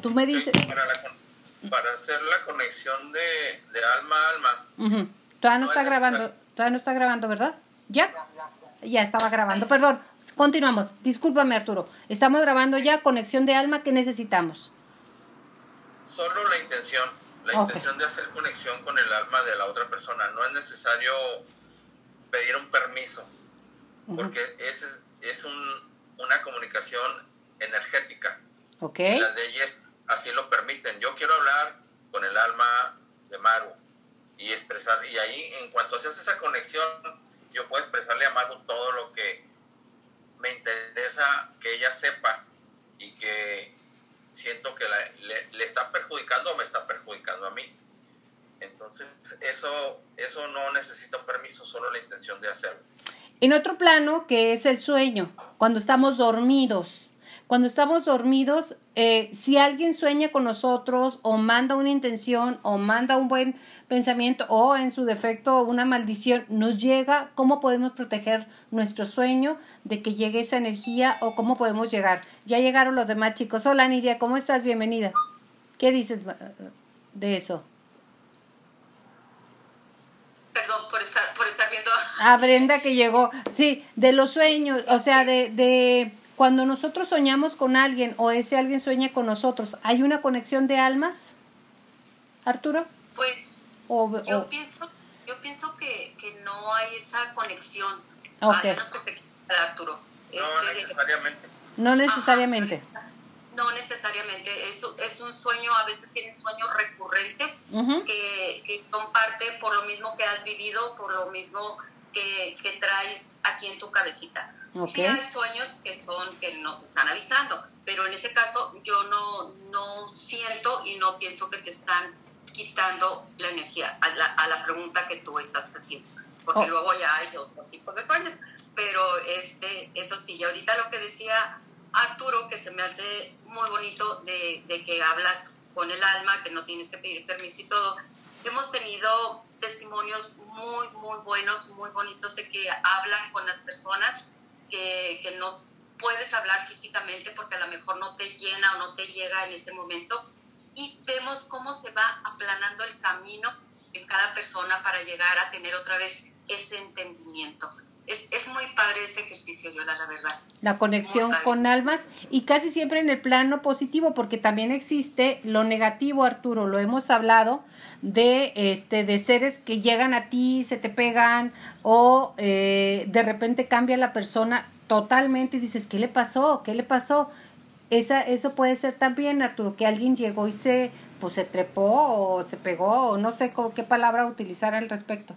tú me dices... Para, para hacer la conexión de, de alma a alma. Todavía no, está grabando, todavía no está grabando, ¿verdad? ¿Ya? Ya estaba grabando, perdón. Continuamos. Discúlpame, Arturo. Estamos grabando ya conexión de alma que necesitamos. Solo la intención, la intención de hacer conexión con el alma de la otra persona. No es necesario pedir un permiso, porque es, es un, una comunicación energética. Okay. las leyes así lo permiten. Yo quiero hablar con el alma de Maru y expresar, y ahí en cuanto se hace esa conexión, yo puedo expresarle a Maru todo lo que me interesa que ella sepa y que siento que le, está perjudicando o me está perjudicando a mí. Entonces, eso, eso no necesita permiso, solo la intención de hacerlo. En otro plano, que es el sueño, cuando estamos dormidos, cuando estamos dormidos, eh, si alguien sueña con nosotros o manda una intención o manda un buen pensamiento o en su defecto una maldición, nos llega, ¿cómo podemos proteger nuestro sueño de que llegue esa energía o cómo podemos llegar? Ya llegaron los demás chicos. Hola Nidia, ¿cómo estás? Bienvenida. ¿Qué dices de eso? Perdón por estar, por estar viendo. A Brenda que llegó. Sí, de los sueños, o sea, de, de cuando nosotros soñamos con alguien o ese alguien sueña con nosotros, ¿hay una conexión de almas, Arturo? Pues yo, Pienso, yo pienso que, no hay esa conexión, a menos que se Arturo. No este, necesariamente. No necesariamente. no necesariamente, es, es un sueño, a veces tienen sueños recurrentes que, que comparte por lo mismo que has vivido, por lo mismo que, que traes aquí en tu cabecita. Sí hay sueños que son que nos están avisando, pero en ese caso yo no, no siento y no pienso que te están quitando la energía a la, a la pregunta que tú estás haciendo, porque oh. luego ya hay otros tipos de sueños, pero este, eso sí, y ahorita lo que decía Arturo, que se me hace muy bonito de, de que hablas con el alma, que no tienes que pedir permiso y todo, hemos tenido testimonios muy, muy buenos, muy bonitos de que hablan con las personas que, que no puedes hablar físicamente porque a lo mejor no te llena o no te llega en ese momento. Y vemos cómo se va aplanando el camino en cada persona para llegar a tener otra vez ese entendimiento. Es, es muy padre ese ejercicio, Yola, la verdad. La conexión con almas y casi siempre en el plano positivo, porque también existe lo negativo, Arturo, lo hemos hablado, de, este, de seres que llegan a ti, se te pegan o eh, de repente cambia la persona totalmente y dices, ¿qué le pasó? ¿Qué le pasó? Esa, eso puede ser también, Arturo, que alguien llegó y se, pues, se trepó o se pegó o no sé qué palabra utilizar al respecto.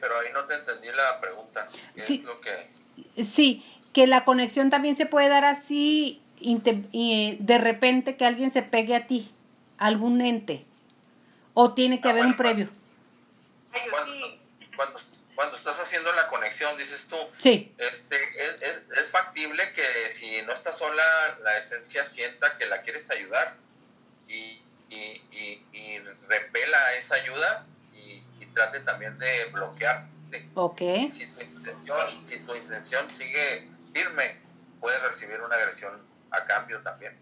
Pero ahí no te entendí la pregunta. sí, es lo que... sí, que la conexión también se puede dar así y de repente que alguien se pegue a ti algún ente? ¿O tiene que ah, haber un previo? Cuando, cuando, estás haciendo la conexión, dices tú, sí. este, es, es, factible que si no estás sola, la esencia sienta que la quieres ayudar y, y, y, repela esa ayuda trate también de bloquearte. Ok. Si tu, intención, si tu intención sigue firme, puedes recibir una agresión a cambio también.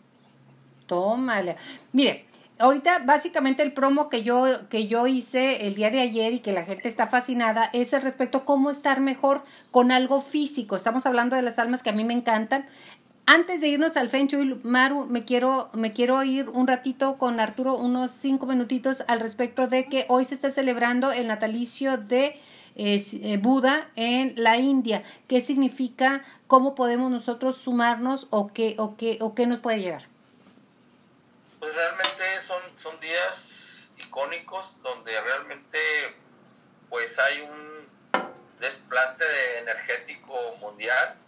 Tómale. Mire, ahorita básicamente el promo que yo que yo hice el día de ayer y que la gente está fascinada es el respecto a cómo estar mejor con algo físico. Estamos hablando de las almas que a mí me encantan. Antes de irnos al Feng Maru, me quiero, me quiero ir un ratito con Arturo, unos cinco minutitos al respecto de que hoy se está celebrando el natalicio de eh, Buda en la India. ¿Qué significa? ¿Cómo podemos nosotros sumarnos o qué, o qué, o qué nos puede llegar? Pues realmente son, son días icónicos donde realmente pues hay un desplante energético mundial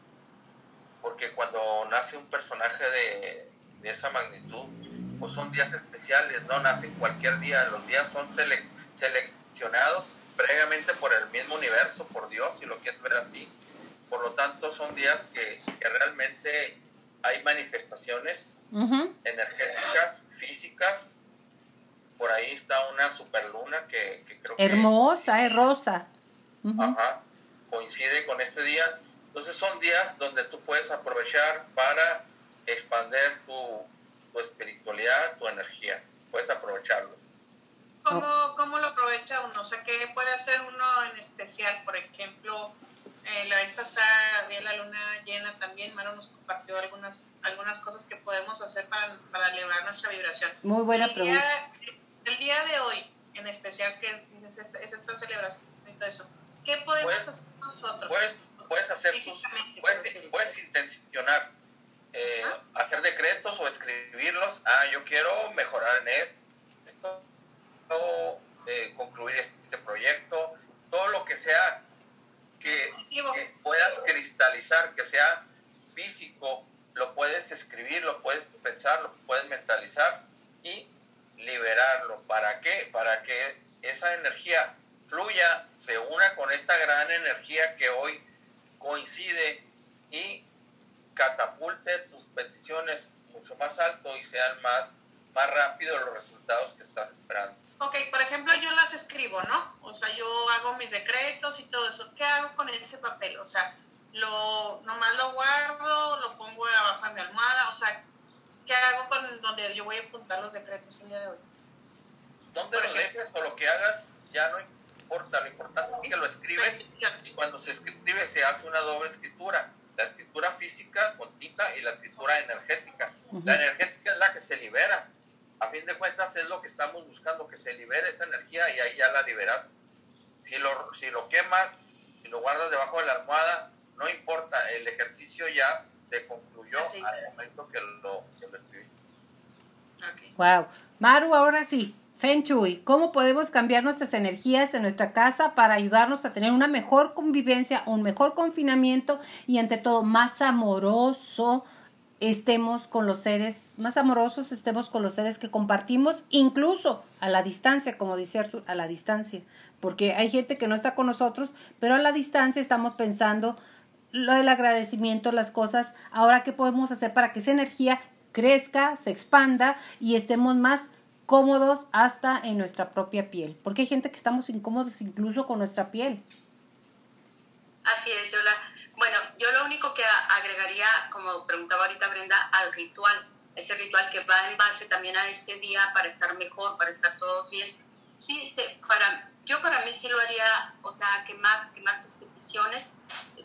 porque cuando nace un personaje de, esa magnitud pues son días especiales, no nacen cualquier día, los días son seleccionados previamente por el mismo universo, por Dios, si lo quieres ver así. Por lo tanto, son días que, que realmente hay manifestaciones energéticas físicas. Por ahí está una superluna que, que creo Hermosa, es rosa. Ajá, coincide con este día. Entonces son días donde tú puedes aprovechar para expandir expander tu, tu espiritualidad, tu energía. Puedes aprovecharlo. ¿Cómo, ¿Cómo lo aprovecha uno? O sea, ¿qué puede hacer uno en especial? Por ejemplo, eh, la vez pasada había la luna llena también, Maro nos compartió algunas, algunas cosas que podemos hacer para, para elevar nuestra vibración. Muy buena el pregunta. Día, el día de hoy, en especial, que dices, esta, es esta celebración y todo eso, ¿qué podemos Puedes- hacer nosotros? Puedes, puedes hacer tus, Físicamente, puedes, puedes intencionar eh, hacer decretos o escribirlos. Ah, yo quiero mejorar en esto, o, eh, concluir este proyecto, todo lo que sea que puedas cristalizar, que sea físico, lo puedes escribir, lo puedes pensar, lo puedes mentalizar y liberarlo. ¿Para qué? Para que esa energía fluya, se una con esta gran energía que hoy coincide y catapulte tus peticiones mucho más alto y sean más, más rápido los resultados que estás esperando. Ok, por ejemplo, yo las escribo, ¿no? O sea, yo hago mis decretos y todo eso. ¿Qué hago con ese papel? O sea, lo nomás lo guardo, lo pongo abajo de mi almohada, o sea, ¿qué hago con donde yo voy a apuntar los decretos el día de hoy? Donde lo dejes o lo que hagas ya no importa, lo importante es que lo escribes y cuando se escribe se hace una doble escritura. La escritura física con tinta y la escritura energética. La energética es la que se libera. A fin de cuentas es lo que estamos buscando, que se libere esa energía y ahí ya la liberas. Si lo, si lo quemas, si lo guardas debajo de la almohada, no importa, el ejercicio ya te concluyó al momento que lo, que lo escribiste. Wow. Maru, ahora sí. Feng Shui, ¿cómo podemos cambiar nuestras energías en nuestra casa para ayudarnos a tener una mejor convivencia, un mejor confinamiento y ante todo más amoroso estemos con los seres, más amorosos estemos con los seres que compartimos, incluso a la distancia, como dice Artur, a la distancia, porque hay gente que no está con nosotros, pero a la distancia estamos pensando lo del agradecimiento, las cosas, ahora qué podemos hacer para que esa energía crezca, se expanda y estemos más cómodos hasta en nuestra propia piel, porque hay gente que estamos incómodos incluso con nuestra piel. Así es, yo la, bueno, yo lo único que agregaría, como preguntaba ahorita Brenda, al ritual, ese ritual que va en base también a este día para estar mejor, para estar todos bien. Sí, se, para, yo para mí sí lo haría, o sea, quemar, quemar tus peticiones,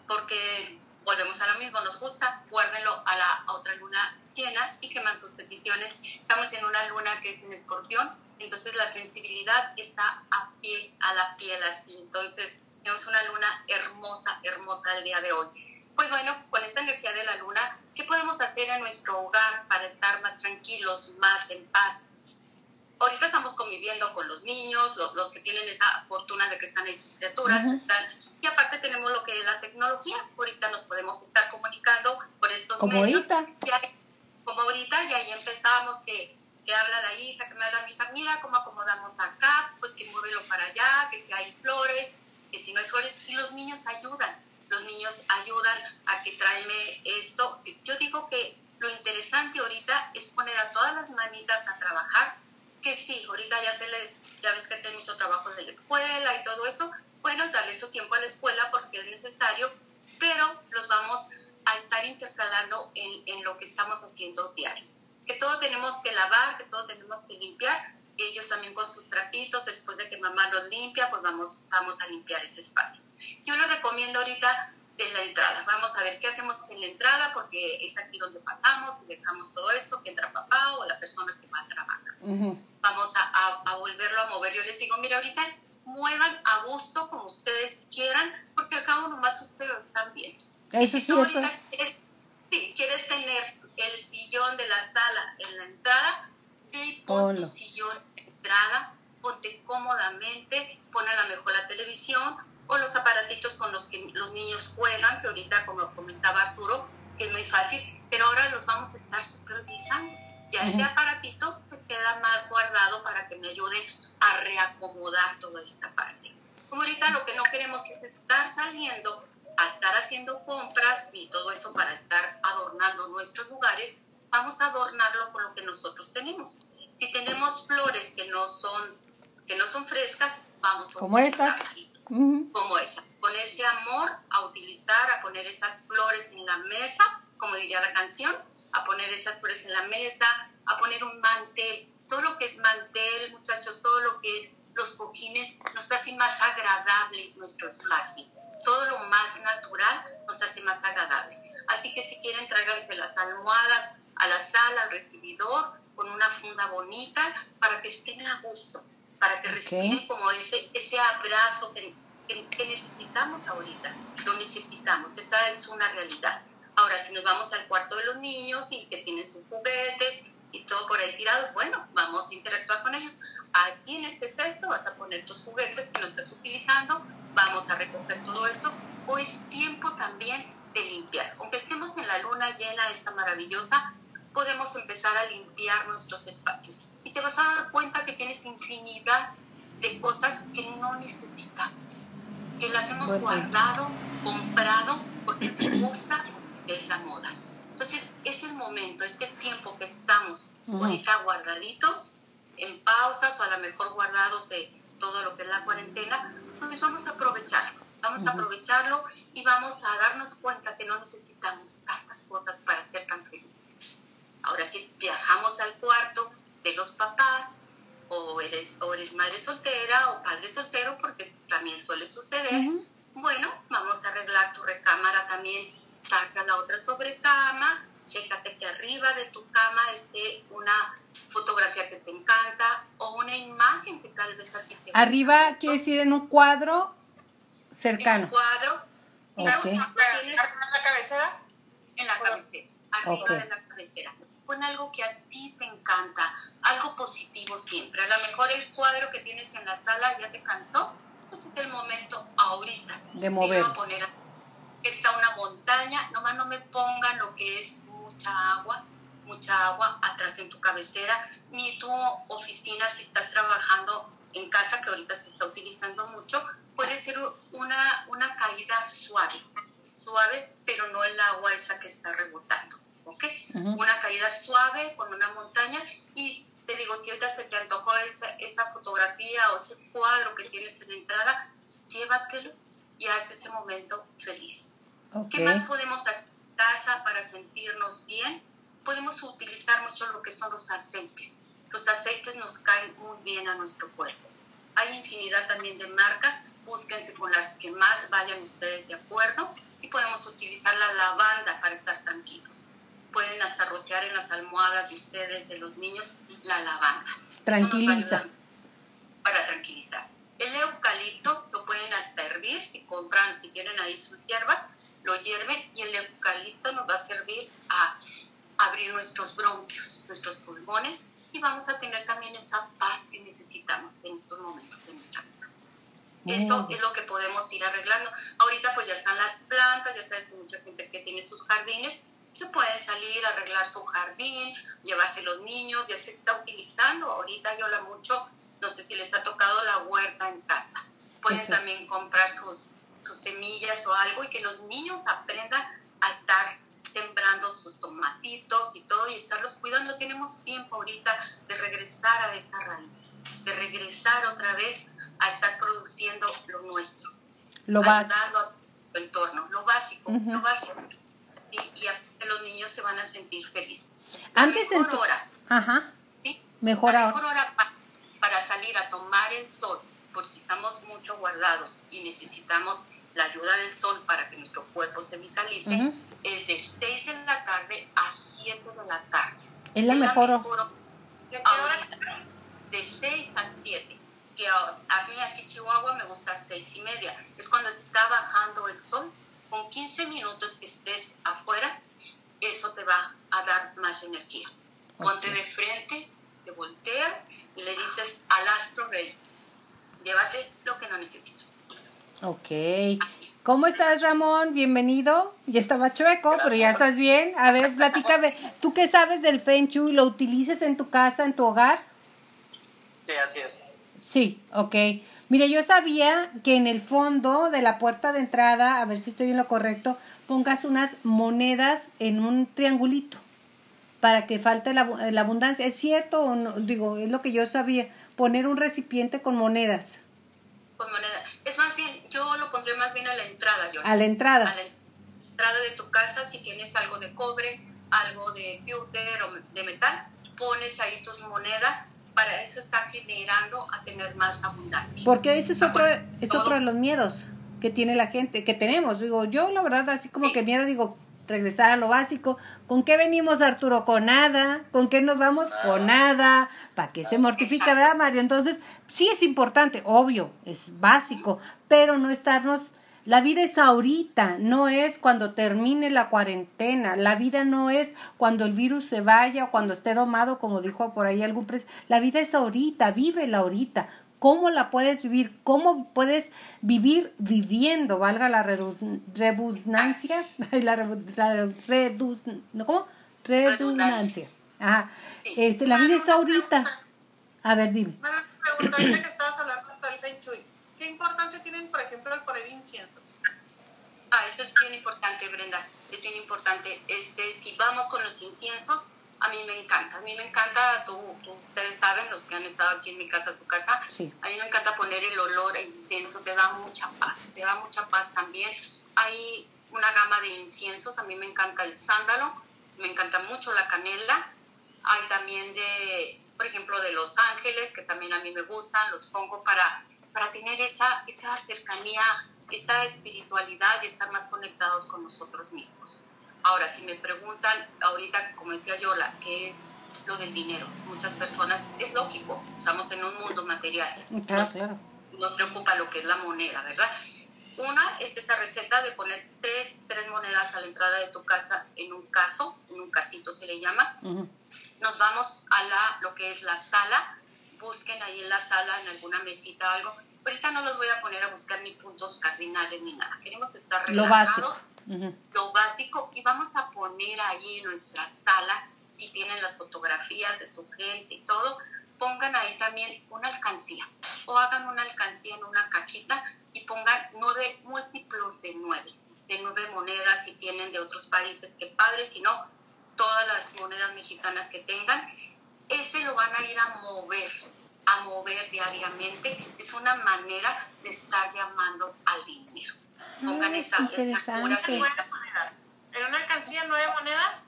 porque volvemos a lo mismo, nos gusta, guárdenlo a la a otra luna llena y queman sus peticiones. Estamos en una luna que es en escorpión, entonces la sensibilidad está a piel, a la piel así, entonces tenemos una luna hermosa, hermosa el día de hoy. Pues bueno, con esta energía de la luna, ¿qué podemos hacer en nuestro hogar para estar más tranquilos, más en paz? Ahorita estamos conviviendo con los niños, los, los que tienen esa fortuna de que están ahí sus criaturas, Ujú. están, y aparte tenemos lo que es la tecnología. Ahorita nos podemos estar comunicando por estos Como medios. ahorita. Como ahorita, y ahí empezamos que, que habla la hija, que me habla mi hija, mira cómo acomodamos acá, pues que muévelo para allá, que si hay flores, que si no hay flores, y los niños ayudan, los niños ayudan a que tráeme esto. Yo digo que lo interesante ahorita es poner a todas las manitas a trabajar, que sí, ahorita ya se les, ya ves que tienen mucho trabajo de la escuela y todo eso, bueno, darle su tiempo a la escuela porque es necesario, pero los vamos a estar intercalando en, en lo que estamos haciendo diario. Que todo tenemos que lavar, que todo tenemos que limpiar, ellos también con sus trapitos, después de que mamá los limpia, pues vamos, vamos a limpiar ese espacio. Yo les recomiendo ahorita de la entrada, vamos a ver qué hacemos en la entrada, porque es aquí donde pasamos y dejamos todo esto, que entra papá o la persona que va a trabajar Ujú. vamos a, a- a volverlo a mover. Yo les digo, mira, ahorita muevan a gusto como ustedes quieran, porque al cabo nomás ustedes lo están viendo. Eso si es tú cierto. ahorita quieres, sí, quieres tener el sillón de la sala en la entrada, y pon tu sillón en la entrada, ponte cómodamente, pon a lo mejor la televisión o los aparatitos con los que los niños juegan, que ahorita, como comentaba Arturo, que es muy fácil, pero ahora los vamos a estar supervisando. Ya ese aparatito se queda más guardado para que me ayuden a reacomodar toda esta parte. Como ahorita lo que no queremos es estar saliendo a estar haciendo compras y todo eso para estar adornando nuestros lugares, vamos a adornarlo con lo que nosotros tenemos. Si tenemos flores que no son que no son frescas, vamos a Como estas. Como esa. Ponerse amor a utilizar, a poner esas flores en la mesa, como diría la canción, a poner esas flores en la mesa, a poner un mantel. Todo lo que es mantel, muchachos, todo lo que es los cojines, nos hace más agradable nuestro espacio. Todo lo más natural nos hace más agradable. Así que si quieren, tráiganse las almohadas a la sala, al recibidor, con una funda bonita, para que estén a gusto, para que respiren como ese, ese abrazo que, que necesitamos ahorita. Lo necesitamos, esa es una realidad. Ahora, si nos vamos al cuarto de los niños y que tienen sus juguetes y todo por ahí tirados, bueno, vamos a interactuar con ellos. Aquí en este cesto vas a poner tus juguetes que no estás utilizando, vamos a recoger todo esto. O es tiempo también de limpiar. Aunque estemos en la luna llena, esta maravillosa, podemos empezar a limpiar nuestros espacios. Y te vas a dar infinidad de cosas que no necesitamos, que las hemos guardado, comprado, porque te gusta, es la moda. Entonces, es el momento, este tiempo que estamos ahorita guardaditos, en pausas o a lo mejor guardados de todo lo que es la cuarentena, pues vamos a aprovecharlo. Vamos a aprovecharlo y vamos a darnos cuenta que no necesitamos tantas cosas para ser tan felices. Ahora si viajamos al cuarto de los papás, o eres, o eres madre soltera o padre soltero, porque también suele suceder, bueno, vamos a arreglar tu recámara también, saca la otra sobrecama, chécate que arriba de tu cama esté una fotografía que te encanta o una imagen que tal vez a ti te Arriba quiere decir en un cuadro cercano. En un cuadro. Okay. ¿En la cabecera? En la cabecera, arriba de la cabecera. Pon algo que a ti te encanta, algo positivo siempre. A lo mejor el cuadro que tienes en la sala ya te cansó, pues es el momento ahorita de mover. De poner está una montaña, nomás no me pongan lo que es mucha agua, mucha agua atrás en tu cabecera, ni tu oficina si estás trabajando en casa, que ahorita se está utilizando mucho, puede ser una, una caída suave, suave, pero no el agua esa que está rebotando, ¿ok? Suave con una montaña y te digo, si ahorita se te antojó esa, esa fotografía o ese cuadro que tienes en la entrada, llévatelo y haz ese momento feliz. ¿Qué más podemos hacer en casa para sentirnos bien? Podemos utilizar mucho lo que son los aceites. Los aceites nos caen muy bien a nuestro cuerpo. Hay infinidad también de marcas, búsquense con las que más vayan ustedes de acuerdo y podemos utilizar la lavanda para estar tranquilos. Pueden hasta rociar en las almohadas de ustedes, de los niños, la lavanda. Tranquiliza. Para tranquilizar. El eucalipto lo pueden hasta hervir si compran, si tienen ahí sus hierbas, lo hierven y el eucalipto nos va a servir a abrir nuestros bronquios, nuestros pulmones y vamos a tener también esa paz que necesitamos en estos momentos de nuestra vida. Eso es lo que podemos ir arreglando. Ahorita pues ya están las plantas, ya sabes que mucha gente que tiene sus jardines, se puede salir a arreglar su jardín, llevarse los niños, ya se está utilizando. Ahorita yo la mucho, no sé si les ha tocado la huerta en casa. Pueden también comprar sus, sus semillas o algo y que los niños aprendan a estar sembrando sus tomatitos y todo y estarlos cuidando. Tenemos tiempo ahorita de regresar a esa raíz, de regresar otra vez a estar produciendo lo nuestro. Lo básico. A entorno, lo básico, lo básico. Y, y los niños se van a sentir felices. Antes mejor hora. Ajá. ¿sí? Mejor, La mejor hora para, para salir a tomar el sol, por si estamos mucho guardados y necesitamos la ayuda del sol para que nuestro cuerpo se vitalice, es de 6 de la tarde a 7 de la tarde. Es la, mejor, hora. De 6 a 7. Que a, mí aquí en Chihuahua me gusta 6 y media. Es cuando está bajando el sol. Con 15 minutos que estés afuera, eso te va a dar más energía. Ponte de frente, te volteas y le dices al astro rey, llévate lo que no necesito. Ok. ¿Cómo estás, Ramón? Bienvenido. Ya estaba chueco, pero ya estás bien. A ver, platícame. ¿Tú qué sabes del Feng Shui? ¿Lo utilizas en tu casa, en tu hogar? Sí, así es. Sí, ok. Mire, yo sabía que en el fondo de la puerta de entrada, a ver si estoy en lo correcto, pongas unas monedas en un triangulito para que falte la, la abundancia. ¿Es cierto o no? Digo, es lo que yo sabía. Poner un recipiente con monedas. Con monedas. Es más bien, yo lo pondré más bien a la entrada. Yo. A la entrada. A la entrada de tu casa, si tienes algo de cobre, algo de pewter o de metal, pones ahí tus monedas, para eso está generando a tener más abundancia. Porque ese es otro, es otro de los miedos que tiene la gente, que tenemos. Digo, yo la verdad, así como que miedo, digo, regresar a lo básico. ¿Con qué venimos, Arturo? Con nada. ¿Con qué nos vamos? Con nada. ¿Para qué se mortifica, verdad, Mario? Entonces, sí es importante, obvio, es básico, pero no estarnos la vida es ahorita, no es cuando termine la cuarentena. La vida no es cuando el virus se vaya o cuando esté domado, como dijo por ahí algún pres. La vida es ahorita, la ahorita. ¿Cómo la puedes vivir? ¿Cómo puedes vivir viviendo? Valga la redundancia. La, ¿no? ¿Cómo? Redundancia. Ajá. Este, la vida es ahorita. A ver, dime. que estabas hablando del ¿Qué importancia tienen, por ejemplo, el poner inciensos? Ah, eso es bien importante, Brenda. Es bien importante. Este, si vamos con los inciensos, a mí me encanta. A mí me encanta, tú, ustedes saben, los que han estado aquí en mi casa, su casa, a mí me encanta poner el olor a incienso, te da mucha paz, te da mucha paz también. Hay una gama de inciensos, a mí me encanta el sándalo, me encanta mucho la canela, hay también de por ejemplo, de Los Ángeles, que también a mí me gustan, los pongo para, para tener esa, esa cercanía, esa espiritualidad y estar más conectados con nosotros mismos. Ahora, si me preguntan ahorita, como decía Yola, ¿qué es lo del dinero? Muchas personas, es lógico, estamos en un mundo material. Claro, claro. Nos preocupa lo que es la moneda, ¿verdad? Una es esa receta de poner tres, tres monedas a la entrada de tu casa en un caso, en un casito se le llama. Nos vamos a la, lo que es la sala. Busquen ahí en la sala, en alguna mesita o algo. Ahorita no los voy a poner a buscar ni puntos cardinales ni nada. Queremos estar relajados. Lo básico. Lo básico. Y vamos a poner ahí en nuestra sala, si tienen las fotografías de su gente y todo, pongan ahí también una alcancía o hagan una alcancía en una cajita y pongan nueve múltiplos de nueve, de nueve monedas si tienen de otros países, que padre, si no, todas las monedas mexicanas que tengan, ese lo van a ir a mover, a mover diariamente. Es una manera de estar llamando al dinero. Pongan esa, esa En una alcancía nueve monedas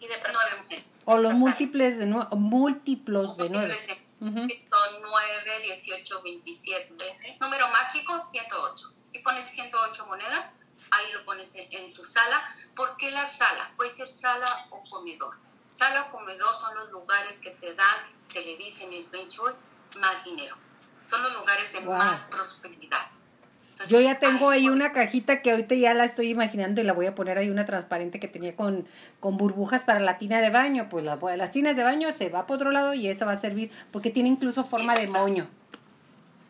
y de nueve monedas. O los múltiples de nueve, múltiplos de nueve. Son 9, 18, 27. Número mágico, 108. Si pones 108 monedas, ahí lo pones en, tu sala. ¿Por qué la sala? Puede ser sala o comedor. Sala o comedor son los lugares que te dan, se le dice en el Feng más dinero. Son los lugares de más prosperidad. Yo ya tengo ahí una cajita que ahorita ya la estoy imaginando y la voy a poner ahí una transparente que tenía con, con burbujas para la tina de baño. Pues la, las tinas de baño se va por otro lado y esa va a servir porque tiene incluso forma de moño.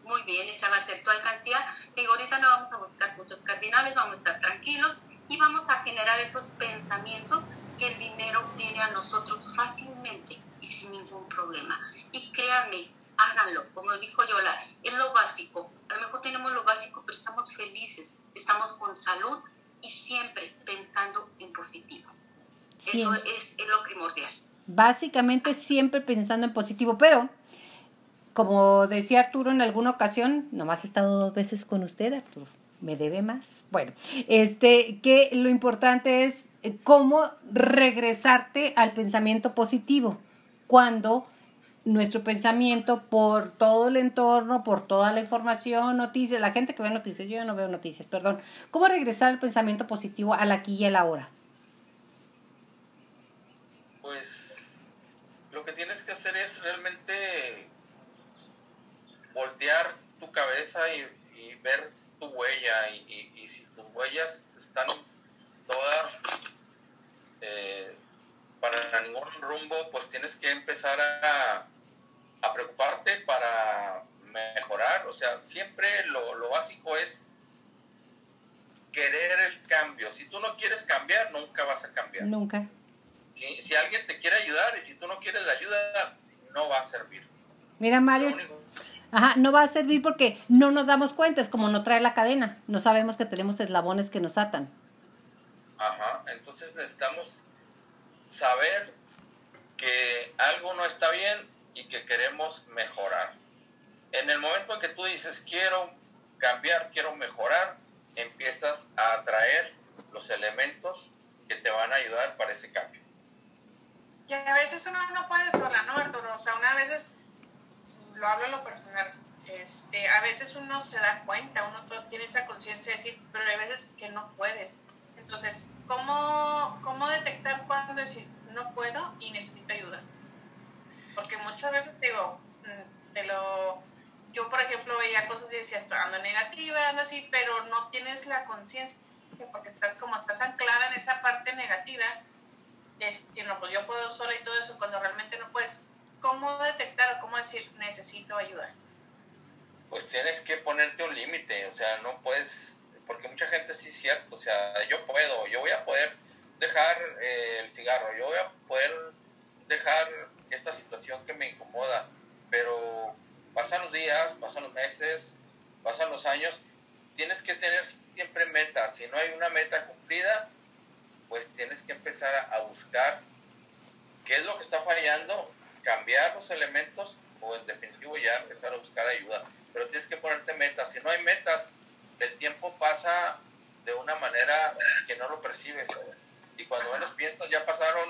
Muy bien, esa va a ser tu alcancía. Digo, ahorita no vamos a buscar puntos cardinales, vamos a estar tranquilos y vamos a generar esos pensamientos que el dinero viene a nosotros fácilmente y sin ningún problema. Y créanme, háganlo. Como dijo Yola, es lo básico. A lo mejor tenemos lo básico, pero estamos felices, estamos con salud y siempre pensando en positivo. Eso es, lo primordial. Básicamente siempre pensando en positivo, pero como decía Arturo en alguna ocasión, nomás he estado dos veces con usted, Arturo, me debe más. Bueno, este, que lo importante es eh, cómo regresarte al pensamiento positivo cuando nuestro pensamiento por todo el entorno, por toda la información, noticias, la gente que ve noticias, yo no veo noticias, perdón. ¿Cómo regresar al pensamiento positivo al aquí y a la hora? Pues lo que tienes que hacer es realmente voltear tu cabeza y, ver tu huella y, si tus huellas están todas eh, para ningún rumbo, pues tienes que empezar a, a preocuparte para mejorar. O sea, siempre lo, lo básico es querer el cambio. Si tú no quieres cambiar, nunca vas a cambiar. Nunca. Si, si alguien te quiere ayudar y si tú no quieres la ayuda, no va a servir. Mira, Mario, ajá, no va a servir porque no nos damos cuenta, es como no trae la cadena, no sabemos que tenemos eslabones que nos atan. Ajá, entonces necesitamos saber que algo no está bien y que queremos mejorar. En el momento en que tú dices quiero cambiar, quiero mejorar, empiezas a atraer los elementos que te van a ayudar para ese cambio. Y a veces uno no puede sola, ¿no, Arturo? O sea, una veces, lo hablo en lo personal, este, a veces uno se da cuenta, uno tiene esa conciencia de decir, pero hay veces que no puedes. Entonces, ¿cómo, cómo detectar cuando decir no puedo y necesito ayuda? Muchas veces mm, te lo, yo por ejemplo veía cosas y decía, estoy ando negativa, ando así, pero no tienes la conciencia, porque estás como estás anclada en esa parte negativa, de pues yo puedo sola y todo eso, cuando realmente no puedes. ¿Cómo detectar o cómo decir, necesito ayuda? Pues tienes que ponerte un límite, o sea, no puedes, porque mucha gente sí es cierto, o sea, yo puedo, yo voy a poder dejar eh, el cigarro, yo voy a poder dejar esta situación que me incomoda, pero pasan los días, pasan los meses, pasan los años, tienes que tener siempre metas, si no hay una meta cumplida, pues tienes que empezar a, buscar qué es lo que está fallando, cambiar los elementos o en definitivo ya empezar a buscar ayuda. Pero tienes que ponerte metas. Si no hay metas, el tiempo pasa de una manera que no lo percibes. Y cuando menos piensas, ya pasaron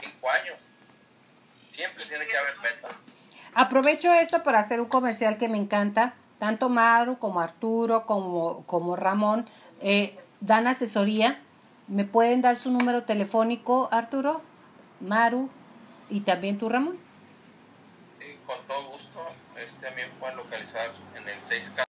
cinco años. Siempre tiene que haber metas. Aprovecho esto para hacer un comercial que me encanta. Tanto Maru como Arturo como, como Ramón eh, dan asesoría ¿Me pueden dar su número telefónico, Arturo, Maru y también tú, Ramón? Sí, con todo gusto. Este, también pueden localizar en el 6